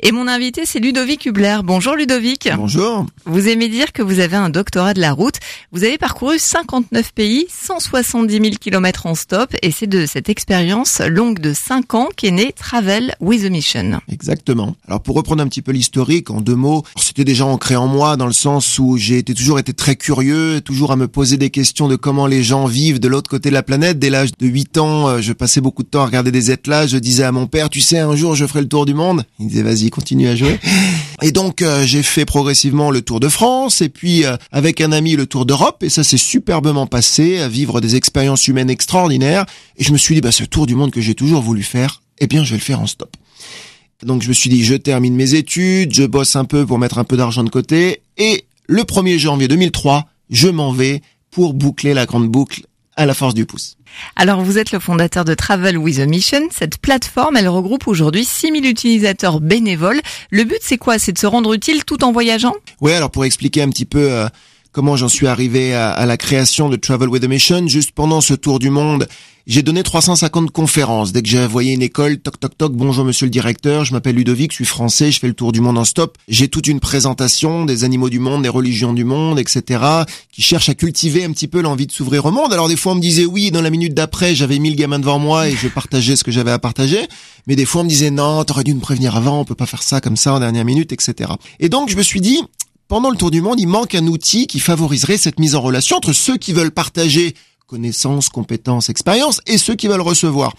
Et mon invité, c'est Ludovic Hubler. Bonjour Ludovic. Bonjour. Vous aimez dire que vous avez un doctorat de la route. Vous avez parcouru 59 pays, 170 000 kilomètres en stop, et c'est de cette expérience longue de 5 ans qu'est née Travel with a Mission. Exactement. Alors pour reprendre un petit peu l'historique, en deux mots, c'était déjà ancré en moi dans le sens où j'ai été, toujours été très curieux, toujours à me poser des questions de comment les gens vivent de l'autre côté de la planète. Dès l'âge de 8 ans, euh, je passais beaucoup de temps à regarder des ételages. Je disais à mon père, tu sais, un jour je ferai le tour du monde. Il disait, vas-y, continue à jouer. Et donc euh, j'ai fait progressivement le Tour de France et puis euh, avec un ami le Tour d'Europe et ça s'est superbement passé, à vivre des expériences humaines extraordinaires. Et je me suis dit, bah ce Tour du monde que j'ai toujours voulu faire, eh bien je vais le faire en stop. Donc je me suis dit, je termine mes études, je bosse un peu pour mettre un peu d'argent de côté et le 1er janvier 2003, je m'en vais pour boucler la grande boucle à la force du pouce. Alors vous êtes le fondateur de Travel with a Mission. Cette plateforme, elle regroupe aujourd'hui 6000 utilisateurs bénévoles. Le but c'est quoi? C'est de se rendre utile tout en voyageant? Oui, alors pour expliquer un petit peu euh, comment j'en suis arrivé à, à, la création de Travel with a Mission, juste pendant ce tour du monde, j'ai donné 350 conférences. Dès que j'ai envoyé une école, toc toc toc, bonjour monsieur le directeur, je m'appelle Ludovic, je suis français, je fais le tour du monde en stop. J'ai toute une présentation des animaux du monde, des religions du monde, etc. qui cherche à cultiver un petit peu l'envie de s'ouvrir au monde. Alors des fois on me disait oui, dans la minute d'après j'avais 1000 gamins devant moi et je partageais ce que j'avais à partager. Mais des fois on me disait non, t'aurais dû me prévenir avant, on peut pas faire ça comme ça en dernière minute, etc. Et donc je me suis dit, pendant le tour du monde, il manque un outil qui favoriserait cette mise en relation entre ceux qui veulent partager connaissances, compétences, expériences et ceux qui veulent recevoir.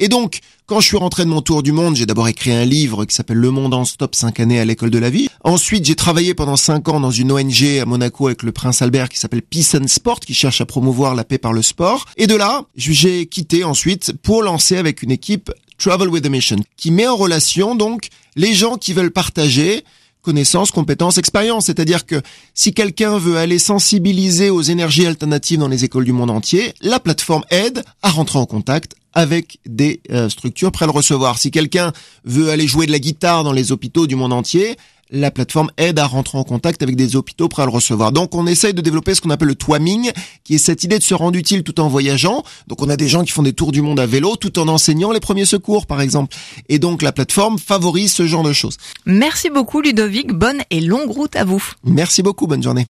Et donc, quand je suis rentré de mon tour du monde, j'ai d'abord écrit un livre qui s'appelle Le Monde en Stop 5 années à l'école de la vie. Ensuite, j'ai travaillé pendant 5 ans dans une ONG à Monaco avec le prince Albert qui s'appelle Peace and Sport qui cherche à promouvoir la paix par le sport. Et de là, j'ai quitté ensuite pour lancer avec une équipe Travel with a Mission qui met en relation donc les gens qui veulent partager connaissances, compétences, expériences. C'est-à-dire que si quelqu'un veut aller sensibiliser aux énergies alternatives dans les écoles du monde entier, la plateforme aide à rentrer en contact avec des euh, structures prêtes à le recevoir. Si quelqu'un veut aller jouer de la guitare dans les hôpitaux du monde entier, la plateforme aide à rentrer en contact avec des hôpitaux prêts à le recevoir. Donc on essaye de développer ce qu'on appelle le twaming, qui est cette idée de se rendre utile tout en voyageant. Donc on a des gens qui font des tours du monde à vélo tout en enseignant les premiers secours par exemple. Et donc la plateforme favorise ce genre de choses. Merci beaucoup Ludovic, bonne et longue route à vous. Merci beaucoup, bonne journée.